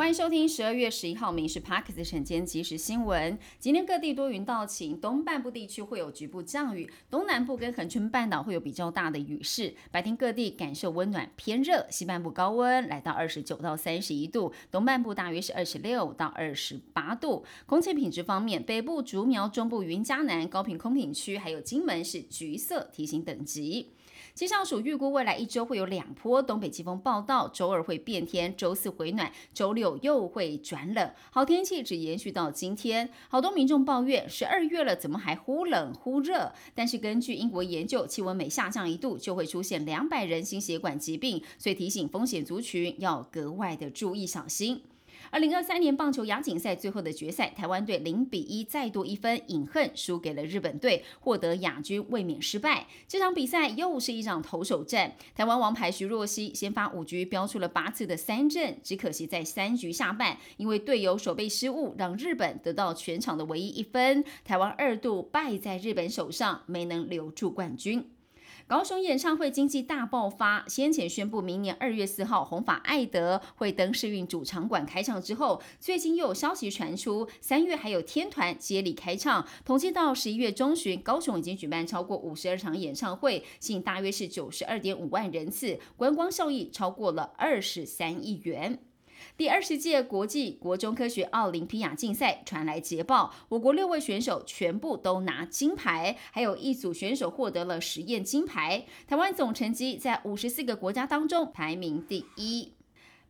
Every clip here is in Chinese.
欢迎收听十二月十一号《民事 Parkes》晨间即时新闻。今天各地多云到晴，东半部地区会有局部降雨，东南部跟恒春半岛会有比较大的雨势。白天各地感受温暖偏热，西半部高温来到二十九到三十一度，东半部大约是二十六到二十八度。空气品质方面，北部竹苗、中部云嘉南、高频空品区还有金门是橘色提醒等级。气象署预估未来一周会有两波东北季风报道，周二会变天，周四回暖，周六又会转冷。好天气只延续到今天。好多民众抱怨，十二月了，怎么还忽冷忽热？但是根据英国研究，气温每下降一度，就会出现两百人心血管疾病，所以提醒风险族群要格外的注意小心。二零二三年棒球亚锦赛最后的决赛，台湾队零比一再度一分饮恨输给了日本队，获得亚军卫冕失败。这场比赛又是一场投手战，台湾王牌徐若曦先发五局飙出了八次的三振，只可惜在三局下半，因为队友手背失误，让日本得到全场的唯一一分，台湾二度败在日本手上，没能留住冠军。高雄演唱会经济大爆发，先前宣布明年二月四号红发艾德会登世运主场馆开唱之后，最近又有消息传出，三月还有天团接力开唱。统计到十一月中旬，高雄已经举办超过五十二场演唱会，吸引大约是九十二点五万人次，观光效益超过了二十三亿元。第二十届国际国中科学奥林匹亚竞赛传来捷报，我国六位选手全部都拿金牌，还有一组选手获得了实验金牌。台湾总成绩在五十四个国家当中排名第一。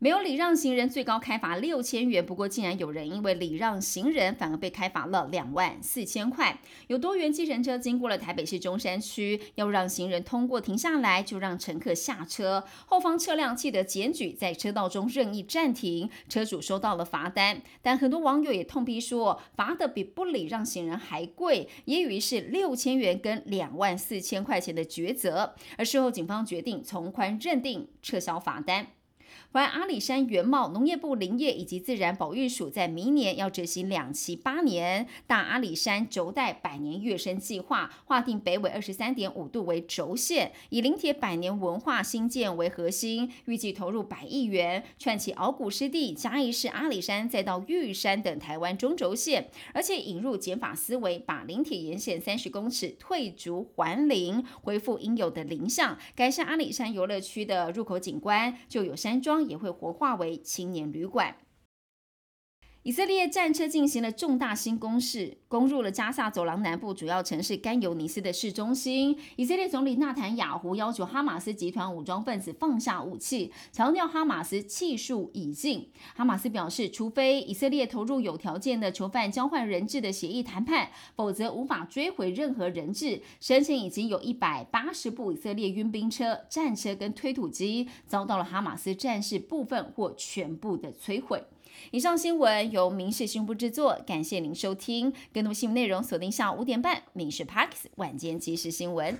没有礼让行人，最高开罚六千元。不过，竟然有人因为礼让行人，反而被开罚了两万四千块。有多元计程车经过了台北市中山区，要让行人通过停下来，就让乘客下车。后方车辆记得检举，在车道中任意暂停，车主收到了罚单。但很多网友也痛批说，罚的比不礼让行人还贵，也以为是六千元跟两万四千块钱的抉择。而事后警方决定从宽认定，撤销罚单。而阿里山原茂农业部林业以及自然保育署在明年要执行两期八年大阿里山轴带百年跃升计划，划定北纬二十三点五度为轴线，以林铁百年文化新建为核心，预计投入百亿元，串起鳌骨湿地、嘉义市阿里山，再到玉山等台湾中轴线，而且引入减法思维，把林铁沿线三十公尺退逐还林，恢复应有的林相，改善阿里山游乐区的入口景观，就有山庄。也会活化为青年旅馆。以色列战车进行了重大新攻势，攻入了加萨走廊南部主要城市甘尤尼斯的市中心。以色列总理纳坦雅胡要求哈马斯集团武装分子放下武器，强调哈马斯气数已尽。哈马斯表示，除非以色列投入有条件的囚犯交换人质的协议谈判，否则无法追回任何人质。申请已经有一百八十部以色列运兵车、战车跟推土机遭到了哈马斯战士部分或全部的摧毁。以上新闻由民事新闻部制作，感谢您收听。更多新闻内容锁定下午五点半《民事 Parks 晚间即时新闻》。